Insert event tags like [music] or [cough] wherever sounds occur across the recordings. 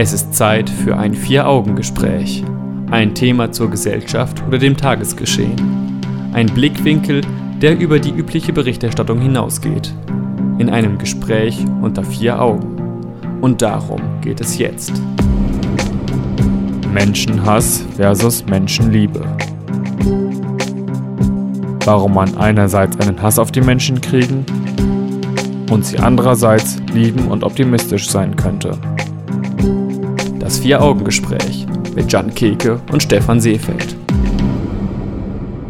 Es ist Zeit für ein Vier-Augen-Gespräch. Ein Thema zur Gesellschaft oder dem Tagesgeschehen. Ein Blickwinkel, der über die übliche Berichterstattung hinausgeht. In einem Gespräch unter vier Augen. Und darum geht es jetzt. Menschenhass versus Menschenliebe. Warum man einerseits einen Hass auf die Menschen kriegen und sie andererseits lieben und optimistisch sein könnte. Das Vier-Augen-Gespräch mit Jan Keke und Stefan Seefeld.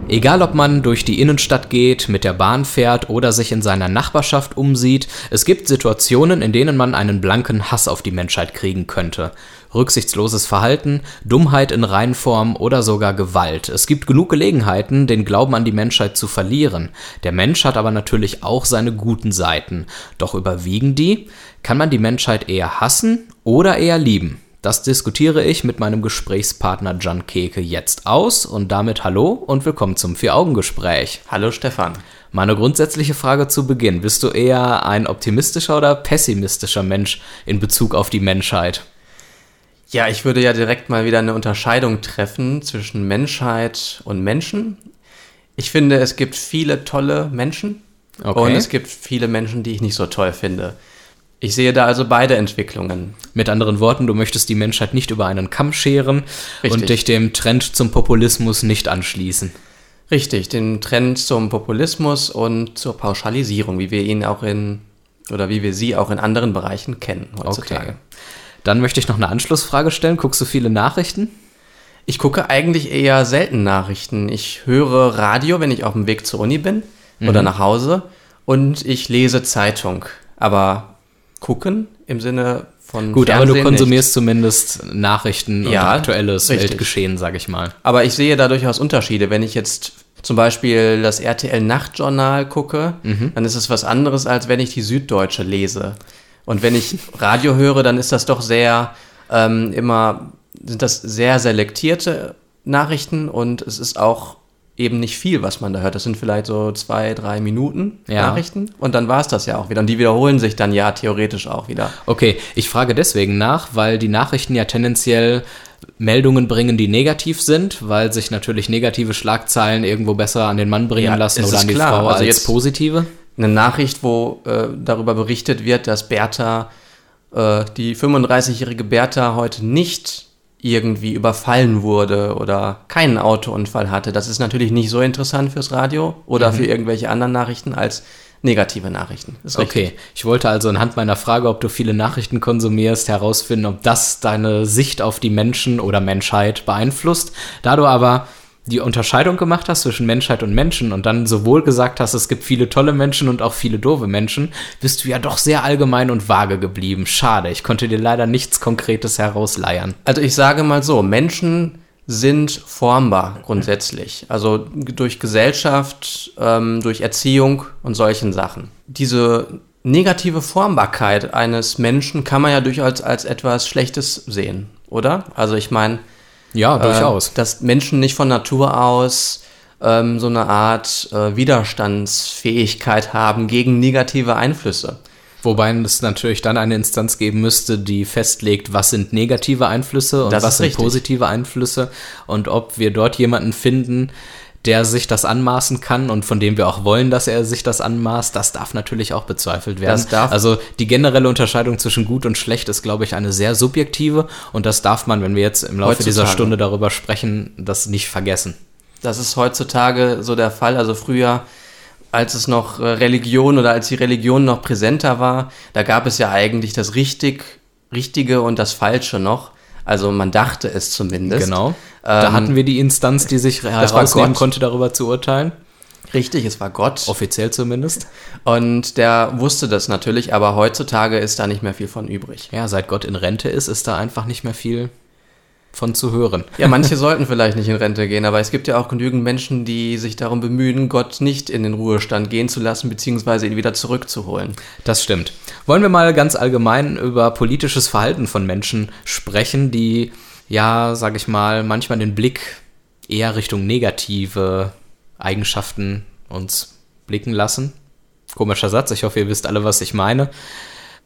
Egal ob man durch die Innenstadt geht, mit der Bahn fährt oder sich in seiner Nachbarschaft umsieht, es gibt Situationen, in denen man einen blanken Hass auf die Menschheit kriegen könnte. Rücksichtsloses Verhalten, Dummheit in Reinform oder sogar Gewalt. Es gibt genug Gelegenheiten, den Glauben an die Menschheit zu verlieren. Der Mensch hat aber natürlich auch seine guten Seiten. Doch überwiegen die? Kann man die Menschheit eher hassen oder eher lieben? Das diskutiere ich mit meinem Gesprächspartner Jan Keke jetzt aus und damit hallo und willkommen zum Vier-Augen-Gespräch. Hallo Stefan. Meine grundsätzliche Frage zu Beginn. Bist du eher ein optimistischer oder pessimistischer Mensch in Bezug auf die Menschheit? Ja, ich würde ja direkt mal wieder eine Unterscheidung treffen zwischen Menschheit und Menschen. Ich finde, es gibt viele tolle Menschen okay. und es gibt viele Menschen, die ich nicht so toll finde. Ich sehe da also beide Entwicklungen. Mit anderen Worten, du möchtest die Menschheit nicht über einen Kamm scheren Richtig. und dich dem Trend zum Populismus nicht anschließen. Richtig, den Trend zum Populismus und zur Pauschalisierung, wie wir ihn auch in oder wie wir sie auch in anderen Bereichen kennen heutzutage. Okay. Dann möchte ich noch eine Anschlussfrage stellen. Guckst du viele Nachrichten? Ich gucke eigentlich eher selten Nachrichten. Ich höre Radio, wenn ich auf dem Weg zur Uni bin mhm. oder nach Hause und ich lese Zeitung. Aber gucken im Sinne von. Gut, Fernsehen aber du konsumierst nicht. zumindest Nachrichten ja, und aktuelles richtig. Weltgeschehen, sag ich mal. Aber ich sehe da durchaus Unterschiede. Wenn ich jetzt zum Beispiel das RTL Nachtjournal gucke, mhm. dann ist es was anderes, als wenn ich die Süddeutsche lese. Und wenn ich Radio höre, dann ist das doch sehr ähm, immer, sind das sehr selektierte Nachrichten und es ist auch eben nicht viel, was man da hört. Das sind vielleicht so zwei, drei Minuten ja. Nachrichten und dann war es das ja auch wieder. Und die wiederholen sich dann ja theoretisch auch wieder. Okay, ich frage deswegen nach, weil die Nachrichten ja tendenziell Meldungen bringen, die negativ sind, weil sich natürlich negative Schlagzeilen irgendwo besser an den Mann bringen ja, lassen oder an die klar. Frau also als jetzt positive. Eine Nachricht, wo äh, darüber berichtet wird, dass Bertha, äh, die 35-jährige Bertha heute nicht irgendwie überfallen wurde oder keinen Autounfall hatte. Das ist natürlich nicht so interessant fürs Radio oder mhm. für irgendwelche anderen Nachrichten als negative Nachrichten. okay, ich wollte also anhand meiner Frage, ob du viele Nachrichten konsumierst, herausfinden, ob das deine Sicht auf die Menschen oder Menschheit beeinflusst. Da du aber die Unterscheidung gemacht hast zwischen Menschheit und Menschen und dann sowohl gesagt hast, es gibt viele tolle Menschen und auch viele doofe Menschen, bist du ja doch sehr allgemein und vage geblieben. Schade, ich konnte dir leider nichts Konkretes herausleiern. Also ich sage mal so, Menschen sind formbar grundsätzlich. Also durch Gesellschaft, ähm, durch Erziehung und solchen Sachen. Diese negative Formbarkeit eines Menschen kann man ja durchaus als etwas Schlechtes sehen, oder? Also ich meine, ja, äh, durchaus. Äh, dass Menschen nicht von Natur aus ähm, so eine Art äh, Widerstandsfähigkeit haben gegen negative Einflüsse. Wobei es natürlich dann eine Instanz geben müsste, die festlegt, was sind negative Einflüsse und das was sind richtig. positive Einflüsse und ob wir dort jemanden finden, der sich das anmaßen kann und von dem wir auch wollen, dass er sich das anmaßt, das darf natürlich auch bezweifelt werden. Also die generelle Unterscheidung zwischen gut und schlecht ist, glaube ich, eine sehr subjektive und das darf man, wenn wir jetzt im Laufe heutzutage. dieser Stunde darüber sprechen, das nicht vergessen. Das ist heutzutage so der Fall. Also früher als es noch äh, Religion oder als die Religion noch präsenter war, da gab es ja eigentlich das richtig, Richtige und das Falsche noch. Also man dachte es zumindest. Genau. Da ähm, hatten wir die Instanz, die sich herausnehmen konnte, darüber zu urteilen. Richtig, es war Gott. Offiziell zumindest. Und der wusste das natürlich, aber heutzutage ist da nicht mehr viel von übrig. Ja, seit Gott in Rente ist, ist da einfach nicht mehr viel von zu hören. Ja, manche [laughs] sollten vielleicht nicht in Rente gehen, aber es gibt ja auch genügend Menschen, die sich darum bemühen, Gott nicht in den Ruhestand gehen zu lassen, beziehungsweise ihn wieder zurückzuholen. Das stimmt. Wollen wir mal ganz allgemein über politisches Verhalten von Menschen sprechen, die ja, sag ich mal, manchmal den Blick eher Richtung negative Eigenschaften uns blicken lassen. Komischer Satz, ich hoffe, ihr wisst alle, was ich meine.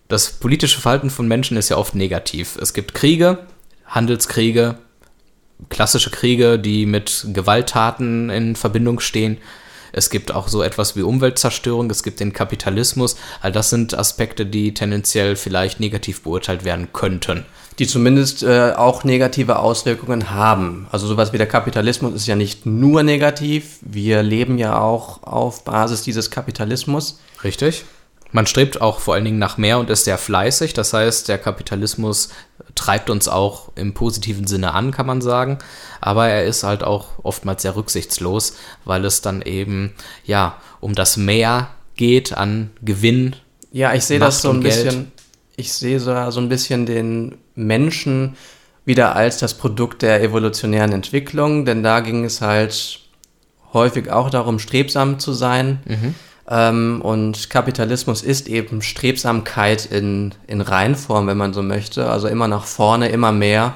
Das politische Verhalten von Menschen ist ja oft negativ. Es gibt Kriege, Handelskriege, klassische Kriege, die mit Gewalttaten in Verbindung stehen. Es gibt auch so etwas wie Umweltzerstörung, es gibt den Kapitalismus. All das sind Aspekte, die tendenziell vielleicht negativ beurteilt werden könnten. Die zumindest äh, auch negative Auswirkungen haben. Also sowas wie der Kapitalismus ist ja nicht nur negativ. Wir leben ja auch auf Basis dieses Kapitalismus. Richtig. Man strebt auch vor allen Dingen nach mehr und ist sehr fleißig. Das heißt, der Kapitalismus treibt uns auch im positiven Sinne an, kann man sagen. Aber er ist halt auch oftmals sehr rücksichtslos, weil es dann eben, ja, um das Mehr geht an Gewinn. Ja, ich sehe das so ein bisschen, ich sehe so, so ein bisschen den Menschen wieder als das Produkt der evolutionären Entwicklung, denn da ging es halt häufig auch darum, strebsam zu sein. Mhm ähm, und Kapitalismus ist eben Strebsamkeit in, in Reinform, wenn man so möchte. Also immer nach vorne, immer mehr.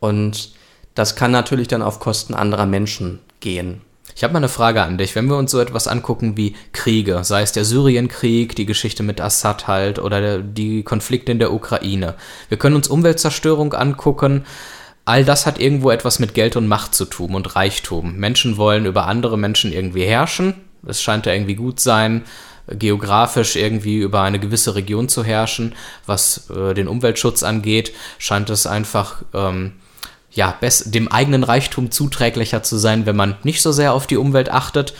Und das kann natürlich dann auf Kosten anderer Menschen gehen. Ich habe mal eine Frage an dich. Wenn wir uns so etwas angucken wie Kriege, sei es der Syrienkrieg, die Geschichte mit Assad halt oder die Konflikte in der Ukraine. Wir können uns Umweltzerstörung angucken. All das hat irgendwo etwas mit Geld und Macht zu tun und Reichtum. Menschen wollen über andere Menschen irgendwie herrschen es scheint ja irgendwie gut sein, geografisch irgendwie über eine gewisse Region zu herrschen. Was äh, den Umweltschutz angeht, scheint es einfach ähm, ja, dem eigenen Reichtum zuträglicher zu sein, wenn man nicht so sehr auf die Umwelt achtet.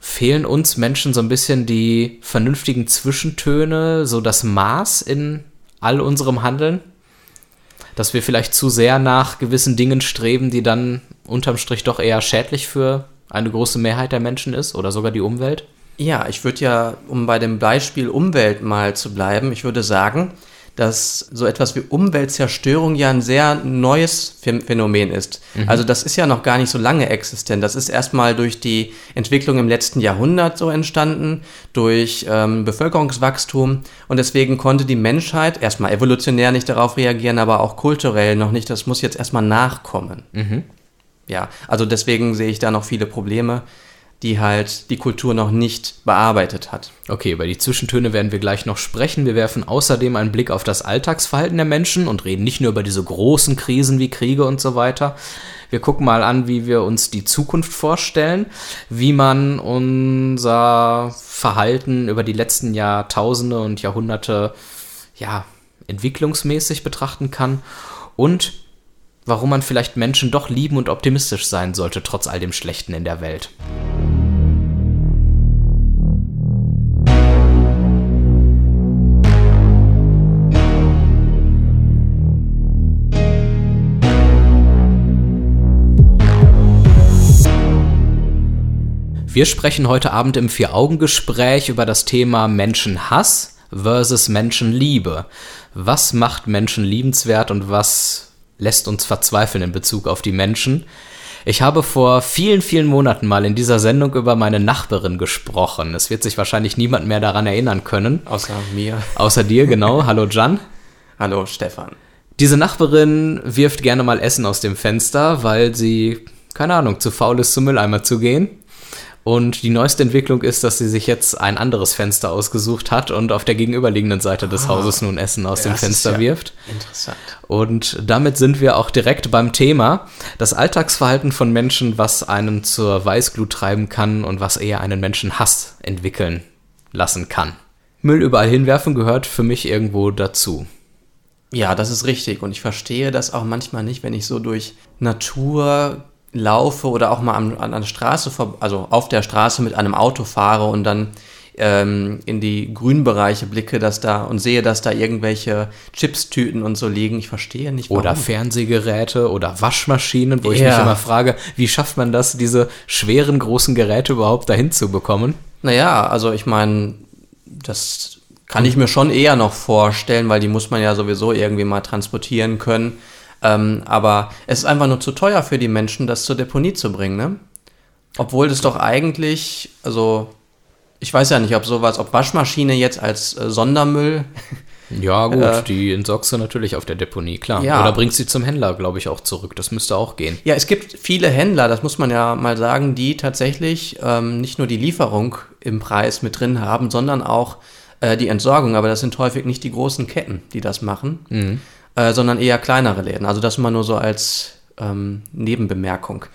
Fehlen uns Menschen so ein bisschen die vernünftigen Zwischentöne, so das Maß in all unserem Handeln? Dass wir vielleicht zu sehr nach gewissen Dingen streben, die dann unterm Strich doch eher schädlich für eine große Mehrheit der Menschen ist oder sogar die Umwelt? Ja, ich würde ja, um bei dem Beispiel Umwelt mal zu bleiben, ich würde sagen, dass so etwas wie Umweltzerstörung ja ein sehr neues Phänomen ist. Mhm. Also das ist ja noch gar nicht so lange existent. Das ist erstmal durch die Entwicklung im letzten Jahrhundert so entstanden, durch ähm, Bevölkerungswachstum und deswegen konnte die Menschheit erstmal evolutionär nicht darauf reagieren, aber auch kulturell noch nicht. Das muss jetzt erstmal nachkommen. Mhm ja, also deswegen sehe ich da noch viele Probleme, die halt die Kultur noch nicht bearbeitet hat. Okay, über die Zwischentöne werden wir gleich noch sprechen. Wir werfen außerdem einen Blick auf das Alltagsverhalten der Menschen und reden nicht nur über diese großen Krisen wie Kriege und so weiter. Wir gucken mal an, wie wir uns die Zukunft vorstellen, wie man unser Verhalten über die letzten Jahrtausende und Jahrhunderte ja, entwicklungsmäßig betrachten kann und warum man vielleicht Menschen doch lieben und optimistisch sein sollte, trotz all dem Schlechten in der Welt. Wir sprechen heute Abend im Vier-Augen-Gespräch über das Thema Menschenhass versus Menschenliebe. Was macht Menschen liebenswert und was lässt uns verzweifeln in Bezug auf die Menschen. Ich habe vor vielen, vielen Monaten mal in dieser Sendung über meine Nachbarin gesprochen. Es wird sich wahrscheinlich niemand mehr daran erinnern können. Außer mir. Außer dir, genau. [laughs] Hallo Jan. Hallo Stefan. Diese Nachbarin wirft gerne mal Essen aus dem Fenster, weil sie, keine Ahnung, zu faul ist, zum Mülleimer zu gehen. Und die neueste Entwicklung ist, dass sie sich jetzt ein anderes Fenster ausgesucht hat und auf der gegenüberliegenden Seite des ah, Hauses nun Essen aus dem Fenster ja wirft. Interessant. Und damit sind wir auch direkt beim Thema. Das Alltagsverhalten von Menschen, was einen zur Weißglut treiben kann und was eher einen Menschen Hass entwickeln lassen kann. Müll überall hinwerfen gehört für mich irgendwo dazu. Ja, das ist richtig. Und ich verstehe das auch manchmal nicht, wenn ich so durch Natur laufe oder auch mal an, an der Straße, also auf der Straße mit einem Auto fahre und dann ähm, in die Grünbereiche blicke, dass da und sehe, dass da irgendwelche Chipstüten und so liegen. Ich verstehe nicht. Warum. Oder Fernsehgeräte oder Waschmaschinen, wo ich ja. mich immer frage, wie schafft man das, diese schweren großen Geräte überhaupt dahin zu bekommen? Naja, also ich meine, das kann ich mir schon eher noch vorstellen, weil die muss man ja sowieso irgendwie mal transportieren können. Ähm, aber es ist einfach nur zu teuer für die Menschen, das zur Deponie zu bringen, ne? Obwohl das doch eigentlich, also ich weiß ja nicht, ob sowas, ob Waschmaschine jetzt als äh, Sondermüll. [laughs] Ja, gut, äh, die entsorgst du natürlich auf der Deponie, klar. Ja. Oder bringst sie zum Händler, glaube ich, auch zurück. Das müsste auch gehen. Ja, es gibt viele Händler, das muss man ja mal sagen, die tatsächlich ähm, nicht nur die Lieferung im Preis mit drin haben, sondern auch äh, die Entsorgung, aber das sind häufig nicht die großen Ketten, die das machen, äh, sondern eher kleinere Läden. Also das mal nur so als ähm, Nebenbemerkung.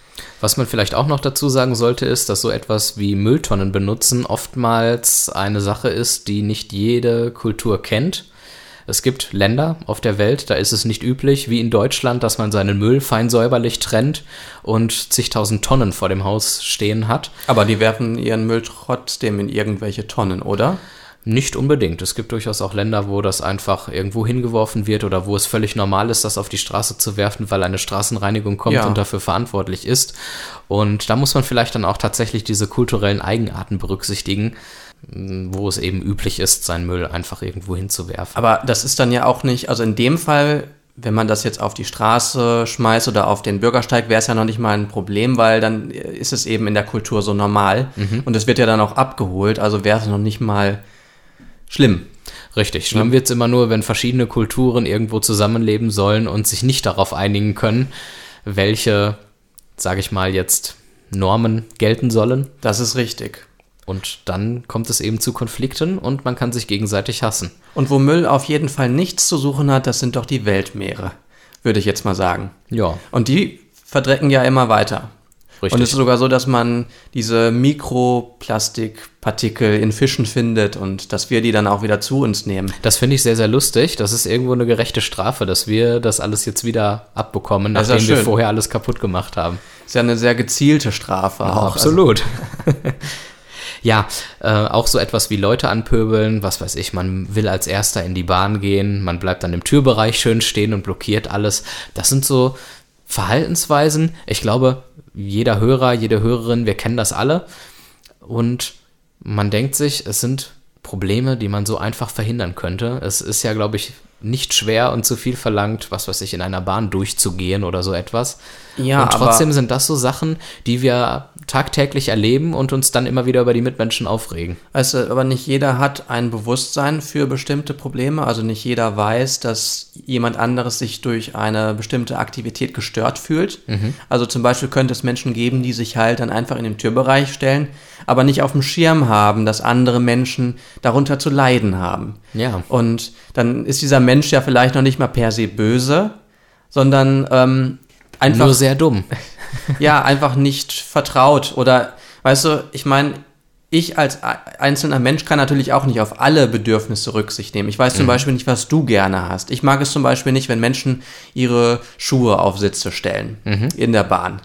Was man vielleicht auch noch dazu sagen sollte, ist, dass so etwas wie Mülltonnen benutzen oftmals eine Sache ist, die nicht jede Kultur kennt. Es gibt Länder auf der Welt, da ist es nicht üblich, wie in Deutschland, dass man seinen Müll fein säuberlich trennt und zigtausend Tonnen vor dem Haus stehen hat. Aber die werfen ihren Müll trotzdem in irgendwelche Tonnen, oder? Nicht unbedingt. Es gibt durchaus auch Länder, wo das einfach irgendwo hingeworfen wird oder wo es völlig normal ist, das auf die Straße zu werfen, weil eine Straßenreinigung kommt Ja. und dafür verantwortlich ist. Und da muss man vielleicht dann auch tatsächlich diese kulturellen Eigenarten berücksichtigen, wo es eben üblich ist, seinen Müll einfach irgendwo hinzuwerfen. Aber das ist dann ja auch nicht, also in dem Fall, wenn man das jetzt auf die Straße schmeißt oder auf den Bürgersteig, wäre es ja noch nicht mal ein Problem, weil dann ist es eben in der Kultur so normal und es wird ja dann auch abgeholt, also wäre es noch nicht mal schlimm. Richtig. Schlimm wird's immer nur, wenn verschiedene Kulturen irgendwo zusammenleben sollen und sich nicht darauf einigen können, welche, sage ich mal, jetzt Normen gelten sollen. Das ist richtig. Und dann kommt es eben zu Konflikten und man kann sich gegenseitig hassen. Und wo Müll auf jeden Fall nichts zu suchen hat, das sind doch die Weltmeere, würde ich jetzt mal sagen. Ja, Und die verdrecken ja immer weiter. Richtig. Und es ist sogar so, dass man diese Mikroplastikpartikel in Fischen findet und dass wir die dann auch wieder zu uns nehmen. das finde ich sehr, sehr lustig. Das ist irgendwo eine gerechte Strafe, dass wir das alles jetzt wieder abbekommen, ist ja nachdem wir vorher alles kaputt gemacht haben. Ist ja eine sehr gezielte Strafe auch. Absolut. [laughs] ja, äh, auch so etwas wie Leute anpöbeln, was weiß ich, man will als Erster in die Bahn gehen, man bleibt dann im Türbereich schön stehen und blockiert alles. Das sind so Verhaltensweisen. Ich glaube, jeder Hörer, jede Hörerin, wir kennen das alle. Und man denkt sich, es sind Probleme, die man so einfach verhindern könnte. Es ist ja, glaube ich, nicht schwer und zu viel verlangt, was weiß ich, in einer Bahn durchzugehen oder so etwas. Ja, und trotzdem sind das so Sachen, die wir tagtäglich erleben und uns dann immer wieder über die Mitmenschen aufregen. Du, aber nicht jeder hat ein Bewusstsein für bestimmte Probleme. Also nicht jeder weiß, dass jemand anderes sich durch eine bestimmte Aktivität gestört fühlt. Also zum Beispiel könnte es Menschen geben, die sich halt dann einfach in den Türbereich stellen, aber nicht auf dem Schirm haben, dass andere Menschen darunter zu leiden haben. Ja. Und dann ist dieser Mensch ja vielleicht noch nicht mal per se böse, sondern ähm, einfach Nur sehr dumm. [laughs] ja, einfach nicht vertraut. Oder, weißt du, ich meine, ich als einzelner Mensch kann natürlich auch nicht auf alle Bedürfnisse Rücksicht nehmen. Ich weiß zum Beispiel nicht, was du gerne hast. Ich mag es zum Beispiel nicht, wenn Menschen ihre Schuhe auf Sitze stellen in der Bahn.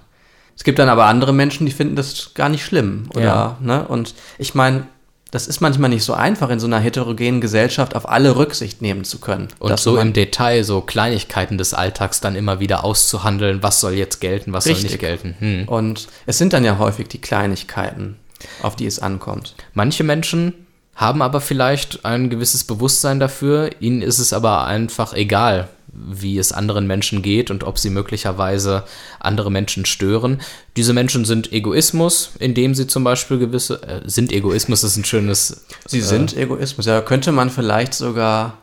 Es gibt dann aber andere Menschen, die finden das gar nicht schlimm. Oder, Ja. ne? Und ich meine, das ist manchmal nicht so einfach, in so einer heterogenen Gesellschaft auf alle Rücksicht nehmen zu können. Und so im Detail so Kleinigkeiten des Alltags dann immer wieder auszuhandeln, was soll jetzt gelten, was soll Richtig. nicht gelten. Hm. Und es sind dann ja häufig die Kleinigkeiten, auf die es ankommt. Manche Menschen haben aber vielleicht ein gewisses Bewusstsein dafür, ihnen ist es aber einfach egal, wie es anderen Menschen geht und ob sie möglicherweise andere Menschen stören. Diese Menschen sind Egoismus, indem sie zum Beispiel gewisse, äh, sind Egoismus ist ein schönes, Sie sind Egoismus. Ja, könnte man vielleicht sogar.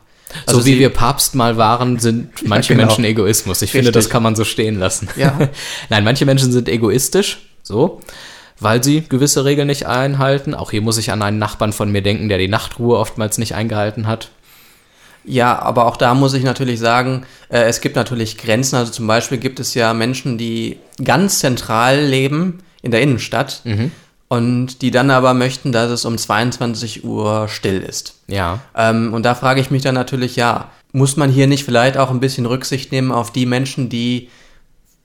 so wie wir Papst mal waren, sind [laughs] manche genau. Menschen Egoismus. Ich finde, Richtig. das kann man so stehen lassen. Ja. [laughs] Nein, manche Menschen sind egoistisch, so, weil sie gewisse Regeln nicht einhalten. Auch hier muss ich an einen Nachbarn von mir denken, der die Nachtruhe oftmals nicht eingehalten hat. Ja, aber auch da muss ich natürlich sagen, äh, es gibt natürlich Grenzen. Also zum Beispiel gibt es ja Menschen, die ganz zentral leben in der Innenstadt und die dann aber möchten, dass es um 22 Uhr still ist. Ja. Ähm, und da frage ich mich dann natürlich, ja, muss man hier nicht vielleicht auch ein bisschen Rücksicht nehmen auf die Menschen, die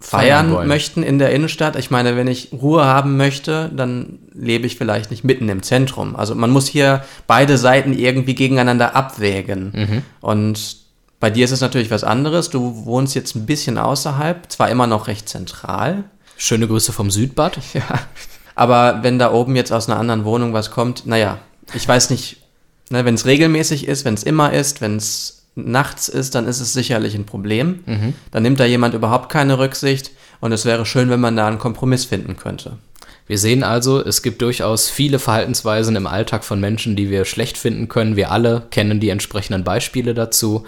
Feiern feiern möchten in der Innenstadt? Ich meine, wenn ich Ruhe haben möchte, dann lebe ich vielleicht nicht mitten im Zentrum. Also man muss hier beide Seiten irgendwie gegeneinander abwägen. Mhm. Und bei dir ist es natürlich was anderes. Du wohnst jetzt ein bisschen außerhalb, zwar immer noch recht zentral, Schöne Grüße vom Südbad. [laughs] ja. Aber wenn da oben jetzt aus einer anderen Wohnung was kommt, naja, ich weiß nicht, ne, wenn es regelmäßig ist, wenn es immer ist, wenn es nachts ist, dann ist es sicherlich ein Problem. Dann nimmt da jemand überhaupt keine Rücksicht und es wäre schön, wenn man da einen Kompromiss finden könnte. Wir sehen also, es gibt durchaus viele Verhaltensweisen im Alltag von Menschen, die wir schlecht finden können. Wir alle kennen die entsprechenden Beispiele dazu.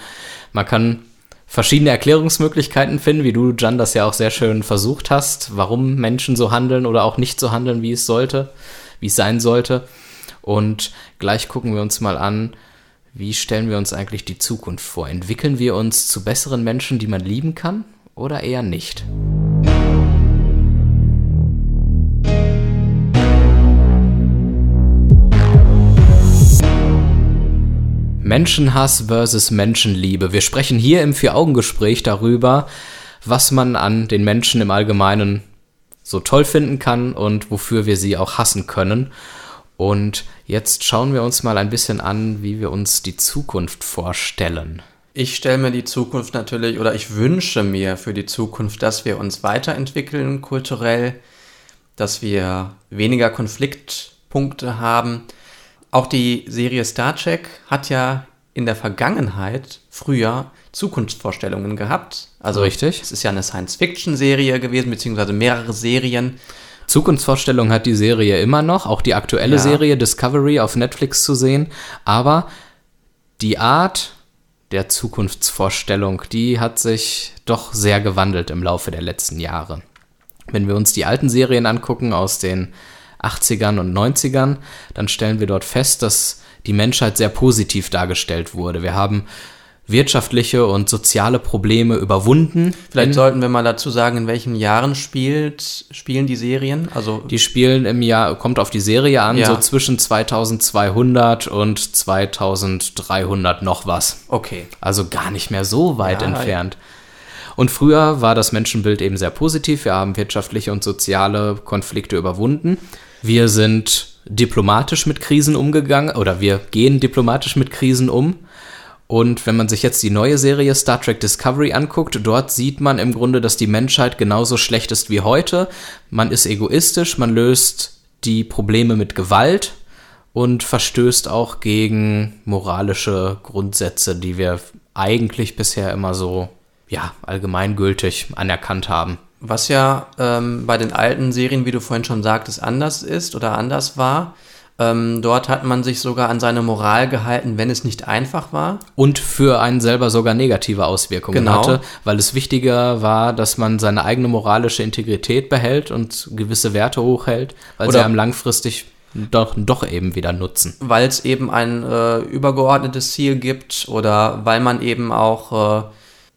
Man kann verschiedene Erklärungsmöglichkeiten finden, wie du, Jan, das ja auch sehr schön versucht hast, warum Menschen so handeln oder auch nicht so handeln, wie es sollte, wie es sein sollte. Und gleich gucken wir uns mal an, Wie stellen wir uns eigentlich die Zukunft vor? Entwickeln wir uns zu besseren Menschen, die man lieben kann, oder eher nicht? Menschenhass versus Menschenliebe. Wir sprechen hier im Vier-Augen-Gespräch darüber, was man an den Menschen im Allgemeinen so toll finden kann und wofür wir sie auch hassen können. Und jetzt schauen wir uns mal ein bisschen an, wie wir uns die Zukunft vorstellen. Ich stelle mir die Zukunft natürlich oder ich wünsche mir für die Zukunft, dass wir uns weiterentwickeln kulturell, dass wir weniger Konfliktpunkte haben. Auch die Serie Star Trek hat ja in der Vergangenheit früher Zukunftsvorstellungen gehabt. Also richtig. Es ist ja eine Science-Fiction-Serie gewesen, beziehungsweise mehrere Serien. Zukunftsvorstellung hat die Serie immer noch, auch die aktuelle ja. Serie Discovery auf Netflix zu sehen. Aber die Art der Zukunftsvorstellung, die hat sich doch sehr gewandelt im Laufe der letzten Jahre. Wenn wir uns die alten Serien angucken aus den 80ern und 90ern, dann stellen wir dort fest, dass die Menschheit sehr positiv dargestellt wurde. Wir haben wirtschaftliche und soziale Probleme überwunden. Vielleicht sollten wir mal dazu sagen, in welchen Jahren spielt, spielen die Serien? Also die spielen im Jahr, kommt auf die Serie an, ja. so zwischen 2200 und 2300 noch was. Okay. Also gar nicht mehr so weit ja, entfernt. Und früher war das Menschenbild eben sehr positiv. Wir haben wirtschaftliche und soziale Konflikte überwunden. Wir sind diplomatisch mit Krisen umgegangen oder wir gehen diplomatisch mit Krisen um. Und wenn man sich jetzt die neue Serie Star Trek Discovery anguckt, dort sieht man im Grunde, dass die Menschheit genauso schlecht ist wie heute. Man ist egoistisch, man löst die Probleme mit Gewalt und verstößt auch gegen moralische Grundsätze, die wir eigentlich bisher immer so ja, allgemeingültig anerkannt haben. Was ja ähm, bei den alten Serien, wie du vorhin schon sagtest, anders ist oder anders war. Ähm, dort hat man sich sogar an seine Moral gehalten, wenn es nicht einfach war. Und für einen selber sogar negative Auswirkungen genau. hatte, weil es wichtiger war, dass man seine eigene moralische Integrität behält und gewisse Werte hochhält, weil oder sie einem langfristig doch, doch eben wieder nutzen. Weil es eben ein äh, übergeordnetes Ziel gibt oder weil man eben auch äh,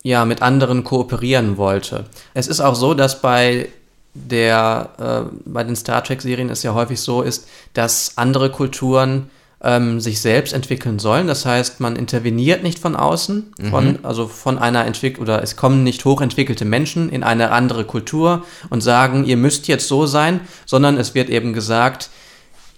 ja, mit anderen kooperieren wollte. Es ist auch so, dass bei der, äh, bei den Star Trek-Serien es ja häufig so ist, dass andere Kulturen ähm, sich selbst entwickeln sollen. Das heißt, man interveniert nicht von außen, von, mhm. also von einer Entwicklung, oder es kommen nicht hochentwickelte Menschen in eine andere Kultur und sagen, ihr müsst jetzt so sein, sondern es wird eben gesagt,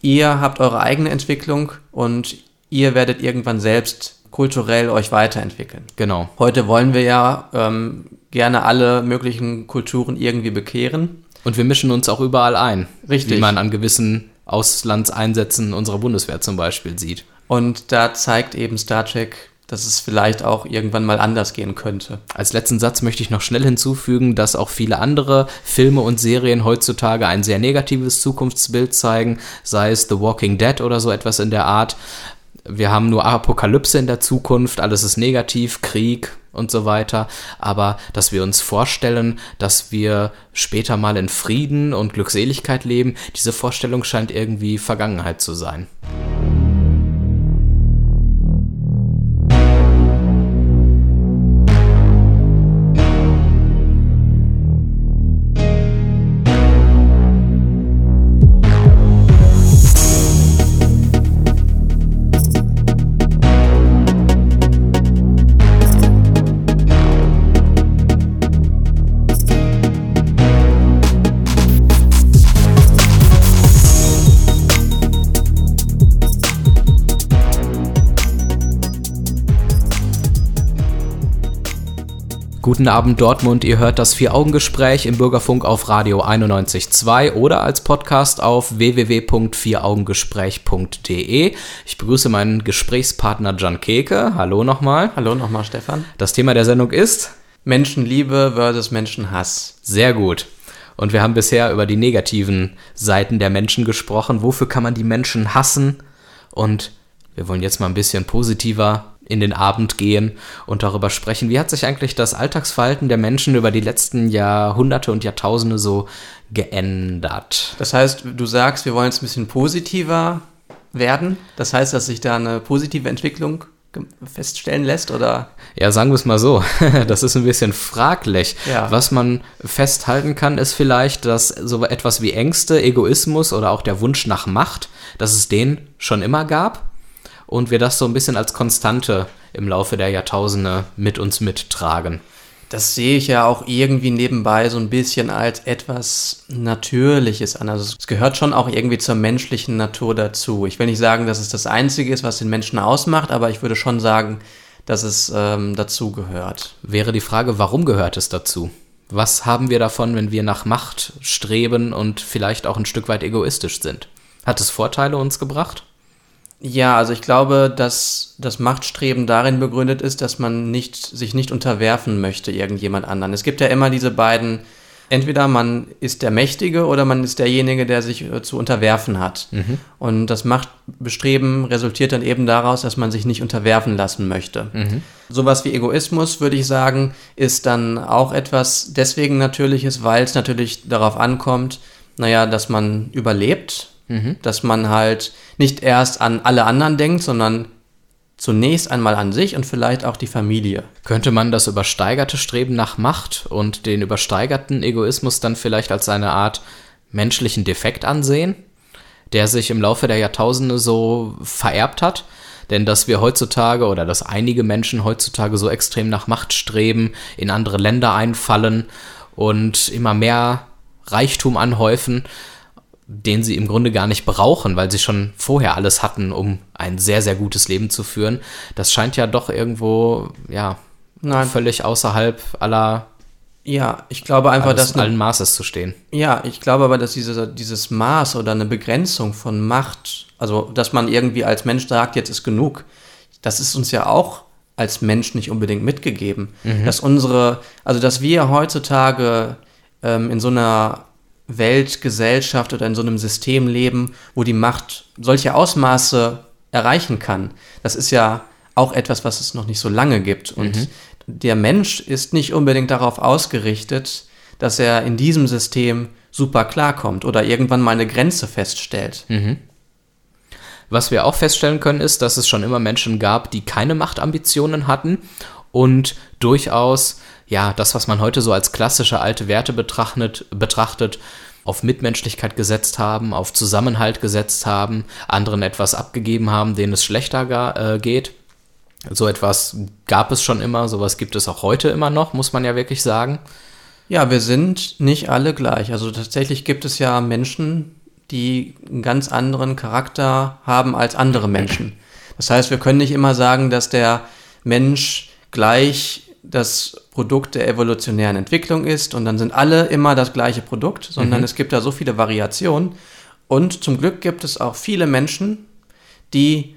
ihr habt eure eigene Entwicklung und ihr werdet irgendwann selbst kulturell euch weiterentwickeln. Genau. Heute wollen wir ja ähm, gerne alle möglichen Kulturen irgendwie bekehren. Und wir mischen uns auch überall ein. Richtig. Wie man an gewissen Auslandseinsätzen unserer Bundeswehr zum Beispiel sieht. Und da zeigt eben Star Trek, dass es vielleicht auch irgendwann mal anders gehen könnte. Als letzten Satz möchte ich noch schnell hinzufügen, dass auch viele andere Filme und Serien heutzutage ein sehr negatives Zukunftsbild zeigen, sei es The Walking Dead oder so etwas in der Art wir haben nur Apokalypse in der Zukunft, alles ist negativ, Krieg und so weiter, aber dass wir uns vorstellen, dass wir später mal in Frieden und Glückseligkeit leben, diese Vorstellung scheint irgendwie Vergangenheit zu sein. Guten Abend Dortmund, ihr hört das Vier-Augen-Gespräch im Bürgerfunk auf Radio 91.2 oder als Podcast auf www.vieraugengespräch.de. Ich begrüße meinen Gesprächspartner Jan Keke. Hallo nochmal. Hallo nochmal, Stefan. Das Thema der Sendung ist Menschenliebe versus Menschenhass. Sehr gut. Und wir haben bisher über die negativen Seiten der Menschen gesprochen. Wofür kann man die Menschen hassen? Und wir wollen jetzt mal ein bisschen positiver in den Abend gehen und darüber sprechen. Wie hat sich eigentlich das Alltagsverhalten der Menschen über die letzten Jahrhunderte und Jahrtausende so geändert? Das heißt, du sagst, wir wollen jetzt ein bisschen positiver werden. Das heißt, dass sich da eine positive Entwicklung feststellen lässt oder? Ja, sagen wir es mal so. [laughs] Das ist ein bisschen fraglich. Ja. Was man festhalten kann, ist vielleicht, dass so etwas wie Ängste, Egoismus oder auch der Wunsch nach Macht, dass es den schon immer gab und wir das so ein bisschen als Konstante im Laufe der Jahrtausende mit uns mittragen. Das sehe ich ja auch irgendwie nebenbei so ein bisschen als etwas Natürliches an. Also es gehört schon auch irgendwie zur menschlichen Natur dazu. Ich will nicht sagen, dass es das Einzige ist, was den Menschen ausmacht, aber ich würde schon sagen, dass es ähm, dazu gehört. Wäre die Frage, warum gehört es dazu? Was haben wir davon, wenn wir nach Macht streben und vielleicht auch ein Stück weit egoistisch sind? Hat es Vorteile uns gebracht? Ja, also ich glaube, dass das Machtstreben darin begründet ist, dass man nicht, sich nicht unterwerfen möchte irgendjemand anderen. Es gibt ja immer diese beiden, entweder man ist der Mächtige oder man ist derjenige, der sich äh, zu unterwerfen hat. Mhm. Und das Machtbestreben resultiert dann eben daraus, dass man sich nicht unterwerfen lassen möchte. Mhm. Sowas wie Egoismus, würde ich sagen, ist dann auch etwas deswegen Natürliches, weil es natürlich darauf ankommt, naja, dass man überlebt, dass man halt nicht erst an alle anderen denkt, sondern zunächst einmal an sich und vielleicht auch die Familie. Könnte man das übersteigerte Streben nach Macht und den übersteigerten Egoismus dann vielleicht als eine Art menschlichen Defekt ansehen, der sich im Laufe der Jahrtausende so vererbt hat? Denn dass wir heutzutage oder dass einige Menschen heutzutage so extrem nach Macht streben, in andere Länder einfallen und immer mehr Reichtum anhäufen, den sie im Grunde gar nicht brauchen, weil sie schon vorher alles hatten, um ein sehr, sehr gutes Leben zu führen. Das scheint ja doch irgendwo, ja, Nein. völlig außerhalb aller Ja, ich glaube einfach, dass allen Maßes zu stehen. Ja, ich glaube aber, dass diese, dieses Maß oder eine Begrenzung von Macht, also dass man irgendwie als Mensch sagt, jetzt ist genug, das ist uns ja auch als Mensch nicht unbedingt mitgegeben. Dass unsere, also dass wir heutzutage ähm, in so einer Welt, Gesellschaft oder in so einem System leben, wo die Macht solche Ausmaße erreichen kann, das ist ja auch etwas, was es noch nicht so lange gibt. Und der Mensch ist nicht unbedingt darauf ausgerichtet, dass er in diesem System super klarkommt oder irgendwann mal eine Grenze feststellt. Was wir auch feststellen können, ist, dass es schon immer Menschen gab, die keine Machtambitionen hatten und durchaus, ja, das, was man heute so als klassische alte Werte betrachtet, betrachtet auf Mitmenschlichkeit gesetzt haben, auf Zusammenhalt gesetzt haben, anderen etwas abgegeben haben, denen es schlechter äh, geht. So etwas gab es schon immer, sowas gibt es auch heute immer noch, muss man ja wirklich sagen. Ja, wir sind nicht alle gleich. Also tatsächlich gibt es ja Menschen, die einen ganz anderen Charakter haben als andere Menschen. Das heißt, wir können nicht immer sagen, dass der Mensch gleich das Produkt der evolutionären Entwicklung ist und dann sind alle immer das gleiche Produkt, sondern es gibt da so viele Variationen. Und zum Glück gibt es auch viele Menschen, die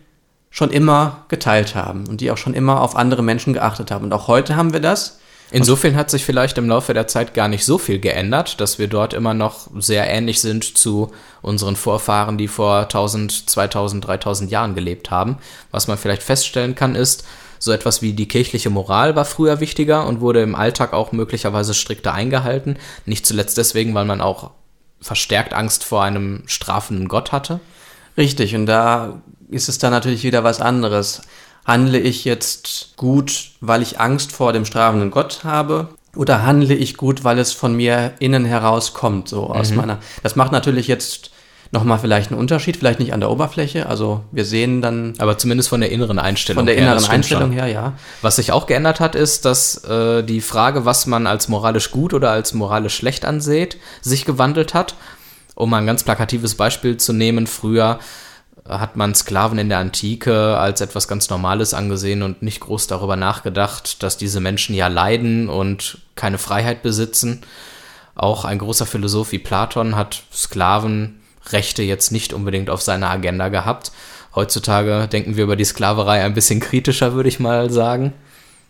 schon immer geteilt haben und die auch schon immer auf andere Menschen geachtet haben. Und auch heute haben wir das. Insofern hat sich vielleicht im Laufe der Zeit gar nicht so viel geändert, dass wir dort immer noch sehr ähnlich sind zu unseren Vorfahren, die vor 1000, 2000, 3000 Jahren gelebt haben. Was man vielleicht feststellen kann, ist, so etwas wie die kirchliche Moral war früher wichtiger und wurde im Alltag auch möglicherweise strikter eingehalten. Nicht zuletzt deswegen, weil man auch verstärkt Angst vor einem strafenden Gott hatte. Richtig, und da ist es dann natürlich wieder was anderes. Handle ich jetzt gut, weil ich Angst vor dem strafenden Gott habe? Oder handle ich gut, weil es von mir innen heraus kommt, so aus meiner. Das macht natürlich jetzt nochmal vielleicht einen Unterschied, vielleicht nicht an der Oberfläche. Also wir sehen dann Aber zumindest von der inneren Einstellung von der her, inneren Einstellung her, ja. Was sich auch geändert hat, ist, dass äh, die Frage, was man als moralisch gut oder als moralisch schlecht ansieht, sich gewandelt hat. Um mal ein ganz plakatives Beispiel zu nehmen, früher hat man Sklaven in der Antike als etwas ganz Normales angesehen und nicht groß darüber nachgedacht, dass diese Menschen ja leiden und keine Freiheit besitzen. Auch ein großer Philosoph wie Platon hat Sklavenrechte jetzt nicht unbedingt auf seiner Agenda gehabt. Heutzutage denken wir über die Sklaverei ein bisschen kritischer, würde ich mal sagen.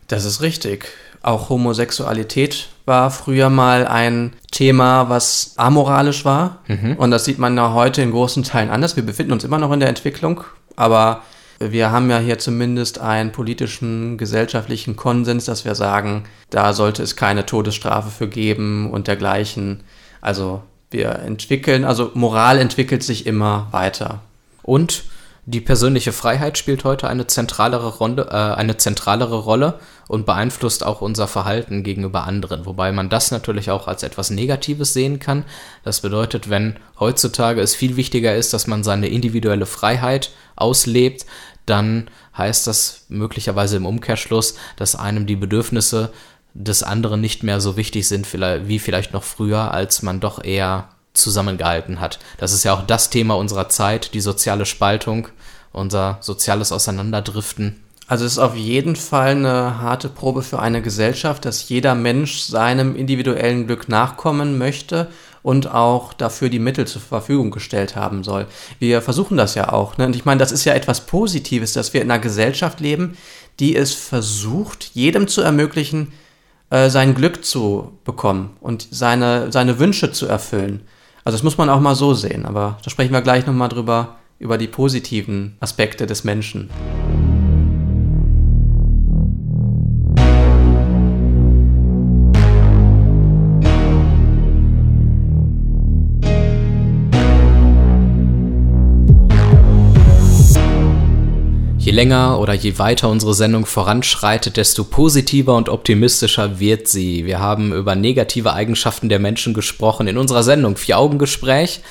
Das ist richtig. Auch Homosexualität war früher mal ein Thema, was amoralisch war. Und das sieht man ja heute in großen Teilen anders. Wir befinden uns immer noch in der Entwicklung, aber wir haben ja hier zumindest einen politischen, gesellschaftlichen Konsens, dass wir sagen, da sollte es keine Todesstrafe für geben und dergleichen. Also wir entwickeln, also Moral entwickelt sich immer weiter. Und Die persönliche Freiheit spielt heute eine zentralere, Rolle, äh, eine zentralere Rolle und beeinflusst auch unser Verhalten gegenüber anderen. Wobei man das natürlich auch als etwas Negatives sehen kann. Das bedeutet, wenn heutzutage es viel wichtiger ist, dass man seine individuelle Freiheit auslebt, dann heißt das möglicherweise im Umkehrschluss, dass einem die Bedürfnisse des anderen nicht mehr so wichtig sind wie vielleicht noch früher, als man doch eher zusammengehalten hat. Das ist ja auch das Thema unserer Zeit, die soziale Spaltung, unser soziales Auseinanderdriften. Also es ist auf jeden Fall eine harte Probe für eine Gesellschaft, dass jeder Mensch seinem individuellen Glück nachkommen möchte und auch dafür die Mittel zur Verfügung gestellt haben soll. Wir versuchen das ja auch. Ne? Und ich meine, das ist ja etwas Positives, dass wir in einer Gesellschaft leben, die es versucht, jedem zu ermöglichen, äh, sein Glück zu bekommen und seine, seine Wünsche zu erfüllen. Also das muss man auch mal so sehen, aber da sprechen wir gleich nochmal drüber, über die positiven Aspekte des Menschen. Je länger oder je weiter unsere Sendung voranschreitet, desto positiver und optimistischer wird sie. Wir haben über negative Eigenschaften der Menschen gesprochen in unserer Sendung Vier-Augen-Gespräch,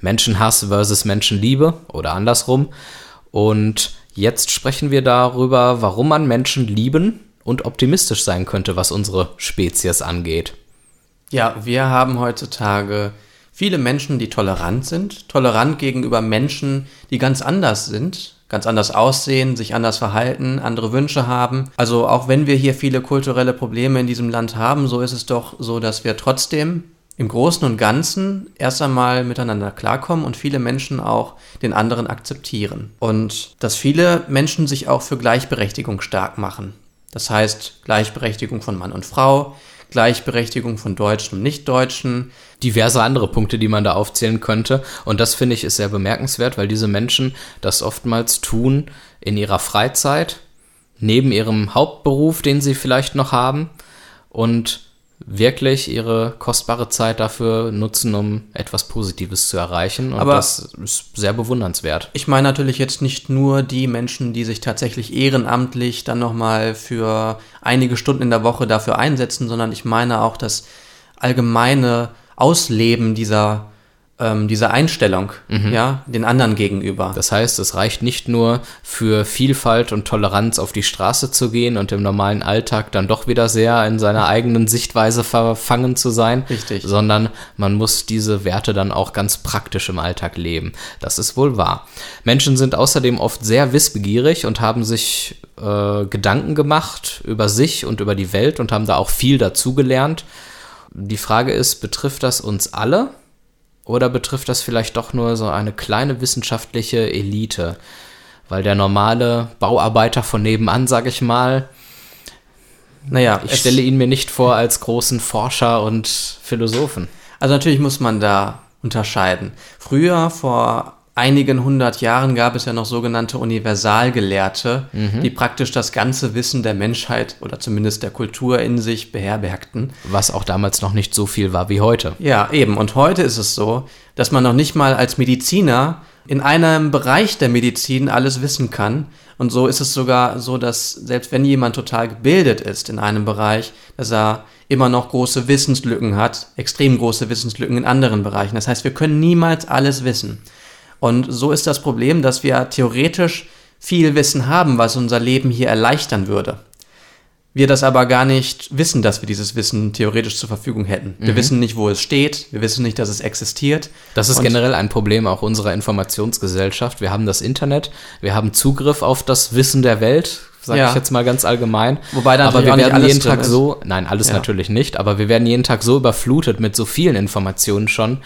Menschenhass versus Menschenliebe oder andersrum. Und jetzt sprechen wir darüber, warum man Menschen lieben und optimistisch sein könnte, was unsere Spezies angeht. Ja, wir haben heutzutage viele Menschen, die tolerant sind, tolerant gegenüber Menschen, die ganz anders sind, ganz anders aussehen, sich anders verhalten, andere Wünsche haben. Also auch wenn wir hier viele kulturelle Probleme in diesem Land haben, so ist es doch so, dass wir trotzdem im Großen und Ganzen erst einmal miteinander klarkommen und viele Menschen auch den anderen akzeptieren. Und dass viele Menschen sich auch für Gleichberechtigung stark machen. Das heißt Gleichberechtigung von Mann und Frau, Gleichberechtigung von Deutschen und Nichtdeutschen. Diverse andere Punkte, die man da aufzählen könnte. Und das finde ich ist sehr bemerkenswert, weil diese Menschen das oftmals tun in ihrer Freizeit, neben ihrem Hauptberuf, den sie vielleicht noch haben. Und wirklich ihre kostbare Zeit dafür nutzen, um etwas Positives zu erreichen. Und Aber das ist sehr bewundernswert. Ich meine natürlich jetzt nicht nur die Menschen, die sich tatsächlich ehrenamtlich dann nochmal für einige Stunden in der Woche dafür einsetzen, sondern ich meine auch das allgemeine Ausleben dieser ähm, diese Einstellung, mhm. ja, den anderen gegenüber. Das heißt, es reicht nicht nur für Vielfalt und Toleranz auf die Straße zu gehen und im normalen Alltag dann doch wieder sehr in seiner eigenen Sichtweise verfangen zu sein, Richtig. sondern man muss diese Werte dann auch ganz praktisch im Alltag leben. Das ist wohl wahr. Menschen sind außerdem oft sehr wissbegierig und haben sich äh, Gedanken gemacht über sich und über die Welt und haben da auch viel dazugelernt. Die Frage ist, betrifft das uns alle? Oder betrifft das vielleicht doch nur so eine kleine wissenschaftliche Elite? Weil der normale Bauarbeiter von nebenan, sage ich mal, naja, ich stelle ihn mir nicht vor als großen Forscher und Philosophen. Also natürlich muss man da unterscheiden. Früher, vor einigen hundert Jahren gab es ja noch sogenannte Universalgelehrte, mhm. die praktisch das ganze Wissen der Menschheit oder zumindest der Kultur in sich beherbergten. Was auch damals noch nicht so viel war wie heute. Ja, eben. Und heute ist es so, dass man noch nicht mal als Mediziner in einem Bereich der Medizin alles wissen kann. Und so ist es sogar so, dass selbst wenn jemand total gebildet ist in einem Bereich, dass er immer noch große Wissenslücken hat, extrem große Wissenslücken in anderen Bereichen. Das heißt, wir können niemals alles wissen. Und so ist das Problem, dass wir theoretisch viel Wissen haben, was unser Leben hier erleichtern würde. Wir das aber gar nicht wissen, dass wir dieses Wissen theoretisch zur Verfügung hätten. Wir mhm. wissen nicht, wo es steht, wir wissen nicht, dass es existiert. Das ist Und generell ein Problem auch unserer Informationsgesellschaft. Wir haben das Internet, wir haben Zugriff auf das Wissen der Welt, sage ja. ich jetzt mal ganz allgemein. Wobei dann aber wir werden jeden Tag so, nein, alles ja. natürlich nicht, aber wir werden jeden Tag so überflutet mit so vielen Informationen schon,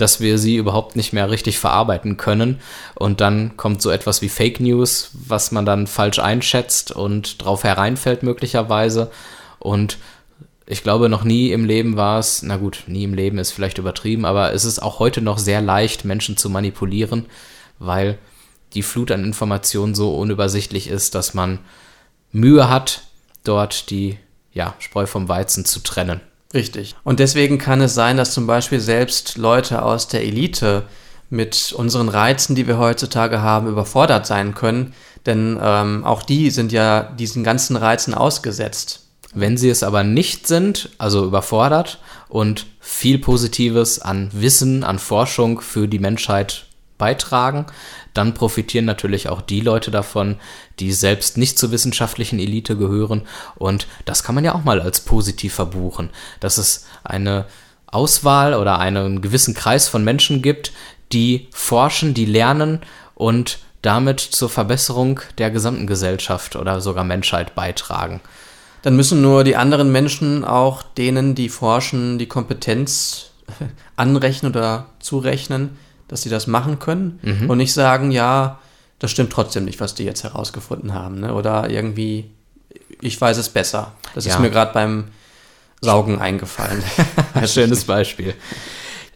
dass wir sie überhaupt nicht mehr richtig verarbeiten können. Und dann kommt so etwas wie Fake News, was man dann falsch einschätzt und drauf hereinfällt möglicherweise. Und ich glaube, noch nie im Leben war es, na gut, nie im Leben ist vielleicht übertrieben, aber es ist auch heute noch sehr leicht, Menschen zu manipulieren, weil die Flut an Informationen so unübersichtlich ist, dass man Mühe hat, dort die ja, Spreu vom Weizen zu trennen. Richtig. Und deswegen kann es sein, dass zum Beispiel selbst Leute aus der Elite mit unseren Reizen, die wir heutzutage haben, überfordert sein können. Denn ähm, auch die sind ja diesen ganzen Reizen ausgesetzt. Wenn sie es aber nicht sind, also überfordert und viel Positives an Wissen, an Forschung für die Menschheit beitragen, dann profitieren natürlich auch die Leute davon, die selbst nicht zur wissenschaftlichen Elite gehören. Und das kann man ja auch mal als positiv verbuchen, dass es eine Auswahl oder einen gewissen Kreis von Menschen gibt, die forschen, die lernen und damit zur Verbesserung der gesamten Gesellschaft oder sogar Menschheit beitragen. Dann müssen nur die anderen Menschen auch denen, die forschen, die Kompetenz [laughs] anrechnen oder zurechnen, dass sie das machen können mhm. und nicht sagen, ja, das stimmt trotzdem nicht, was die jetzt herausgefunden haben. Ne? Oder irgendwie, ich weiß es besser. Das ja. ist mir gerade beim Saugen eingefallen. [laughs] Ein schönes Beispiel.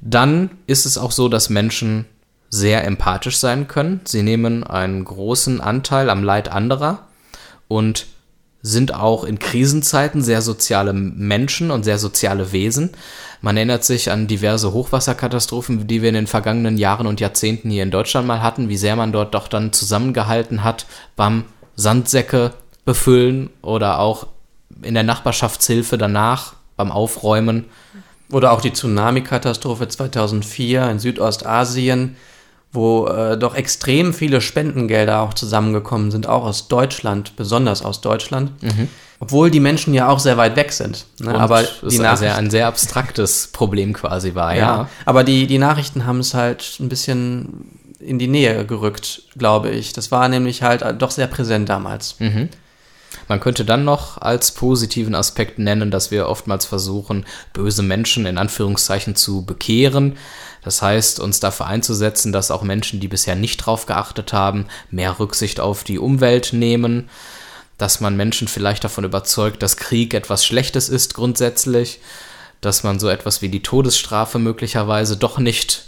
Dann ist es auch so, dass Menschen sehr empathisch sein können. Sie nehmen einen großen Anteil am Leid anderer und sind auch in Krisenzeiten sehr soziale Menschen und sehr soziale Wesen. Man erinnert sich an diverse Hochwasserkatastrophen, die wir in den vergangenen Jahren und Jahrzehnten hier in Deutschland mal hatten, wie sehr man dort doch dann zusammengehalten hat beim Sandsäcke befüllen oder auch in der Nachbarschaftshilfe danach beim Aufräumen. Oder auch die Tsunami-Katastrophe 2004 in Südostasien, wo äh, doch extrem viele Spendengelder auch zusammengekommen sind, auch aus Deutschland, besonders aus Deutschland. Mhm. Obwohl die Menschen ja auch sehr weit weg sind. Ne? aber die es sehr, ein sehr abstraktes Problem quasi war, ja. ja. Aber die, die Nachrichten haben es halt ein bisschen in die Nähe gerückt, glaube ich. Das war nämlich halt doch sehr präsent damals. Mhm. Man könnte dann noch als positiven Aspekt nennen, dass wir oftmals versuchen, böse Menschen in Anführungszeichen zu bekehren. Das heißt, uns dafür einzusetzen, dass auch Menschen, die bisher nicht drauf geachtet haben, mehr Rücksicht auf die Umwelt nehmen, dass man Menschen vielleicht davon überzeugt, dass Krieg etwas Schlechtes ist grundsätzlich, dass man so etwas wie die Todesstrafe möglicherweise doch nicht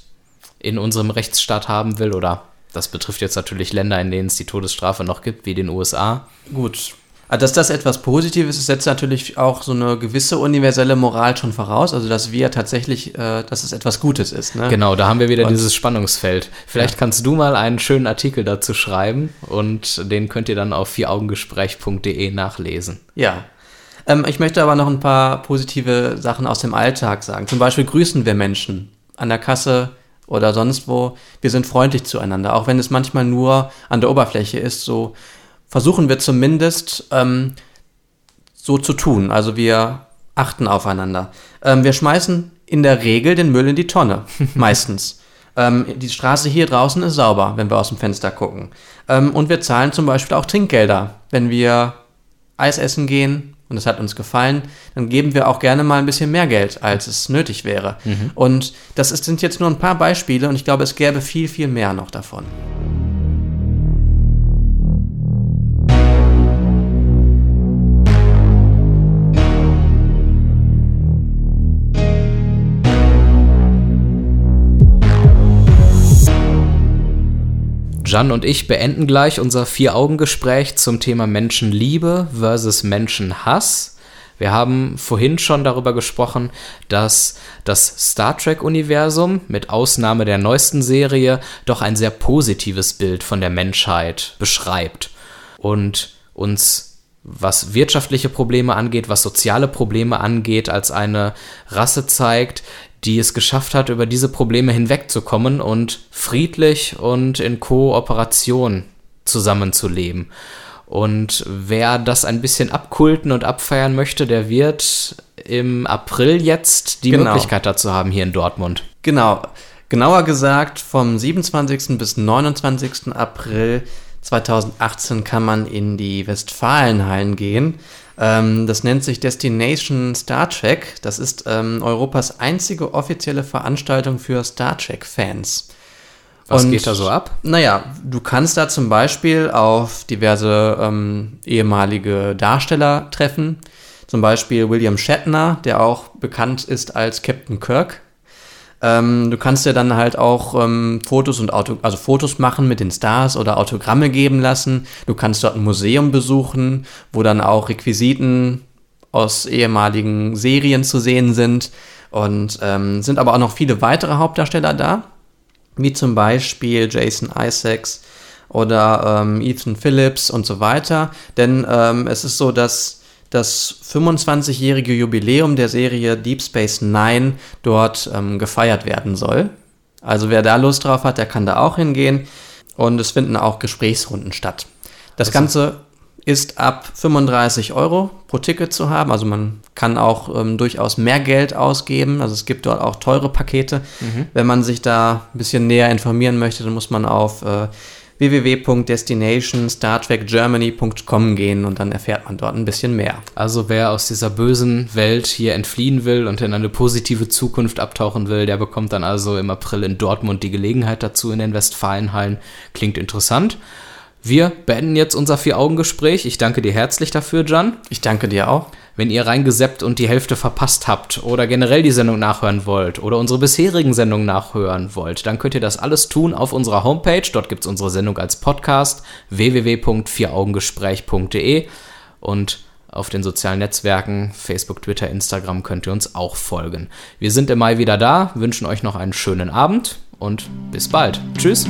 in unserem Rechtsstaat haben will oder das betrifft jetzt natürlich Länder, in denen es die Todesstrafe noch gibt, wie den USA. Gut, dass das etwas Positives ist, setzt natürlich auch so eine gewisse universelle Moral schon voraus, also dass wir tatsächlich, äh, dass es etwas Gutes ist. Ne? Genau, da haben wir wieder und, dieses Spannungsfeld. Vielleicht ja. kannst du mal einen schönen Artikel dazu schreiben und den könnt ihr dann auf vieraugengespräch.de nachlesen. Ja. Ähm, ich möchte aber noch ein paar positive Sachen aus dem Alltag sagen. Zum Beispiel grüßen wir Menschen an der Kasse oder sonst wo. Wir sind freundlich zueinander, auch wenn es manchmal nur an der Oberfläche ist, so versuchen wir zumindest ähm, so zu tun. Also wir achten aufeinander. Ähm, wir schmeißen in der Regel den Müll in die Tonne, [laughs] meistens. Ähm, die Straße hier draußen ist sauber, wenn wir aus dem Fenster gucken. Ähm, und wir zahlen zum Beispiel auch Trinkgelder. Wenn wir Eis essen gehen und es hat uns gefallen, dann geben wir auch gerne mal ein bisschen mehr Geld, als es nötig wäre. Mhm. Und das ist, sind jetzt nur ein paar Beispiele und ich glaube, es gäbe viel, viel mehr noch davon. Jan und ich beenden gleich unser Vier-Augen-Gespräch zum Thema Menschenliebe versus Menschenhass. Wir haben vorhin schon darüber gesprochen, dass das Star Trek-Universum mit Ausnahme der neuesten Serie doch ein sehr positives Bild von der Menschheit beschreibt und uns was wirtschaftliche Probleme angeht, was soziale Probleme angeht, als eine Rasse zeigt, die es geschafft hat, über diese Probleme hinwegzukommen und friedlich und in Kooperation zusammenzuleben. Und wer das ein bisschen abkulten und abfeiern möchte, der wird im April jetzt die genau. Möglichkeit dazu haben hier in Dortmund. Genau. Genauer gesagt, vom 27. bis 29. April 2018 kann man in die Westfalenhallen gehen. Ähm, das nennt sich Destination Star Trek. Das ist ähm, Europas einzige offizielle Veranstaltung für Star Trek-Fans. Was und, geht da so ab? Naja, du kannst da zum Beispiel auf diverse ähm, ehemalige Darsteller treffen. Zum Beispiel William Shatner, der auch bekannt ist als Captain Kirk ähm, du kannst ja dann halt auch ähm, Fotos und Auto, also Fotos machen mit den Stars oder Autogramme geben lassen. Du kannst dort ein Museum besuchen, wo dann auch Requisiten aus ehemaligen Serien zu sehen sind. Und ähm, sind aber auch noch viele weitere Hauptdarsteller da. wie zum Beispiel Jason Isaacs oder ähm, Ethan Phillips und so weiter. Denn ähm, es ist so, dass das 25-jährige Jubiläum der Serie Deep Space Nine dort ähm, gefeiert werden soll. Also wer da Lust drauf hat, der kann da auch hingehen. Und es finden auch Gesprächsrunden statt. Das also. Ganze ist ab 35 Euro pro Ticket zu haben. Also man kann auch ähm, durchaus mehr Geld ausgeben. Also es gibt dort auch teure Pakete. Mhm. Wenn man sich da ein bisschen näher informieren möchte, dann muss man auf äh, www.destinationstartrekgermany.com gehen und dann erfährt man dort ein bisschen mehr. Also wer aus dieser bösen Welt hier entfliehen will und in eine positive Zukunft abtauchen will, der bekommt dann also im April in Dortmund die Gelegenheit dazu in den Westfalenhallen. Klingt interessant. Wir beenden jetzt unser Vier-Augen-Gespräch. Ich danke dir herzlich dafür, Jan. Ich danke dir auch. Wenn ihr reingeseppt und die Hälfte verpasst habt oder generell die Sendung nachhören wollt oder unsere bisherigen Sendungen nachhören wollt, dann könnt ihr das alles tun auf unserer Homepage. Dort gibt es unsere Sendung als Podcast www.vieraugengespräch.de und auf den sozialen Netzwerken, Facebook, Twitter, Instagram könnt ihr uns auch folgen. Wir sind im Mai wieder da, wünschen euch noch einen schönen Abend und bis bald. Tschüss.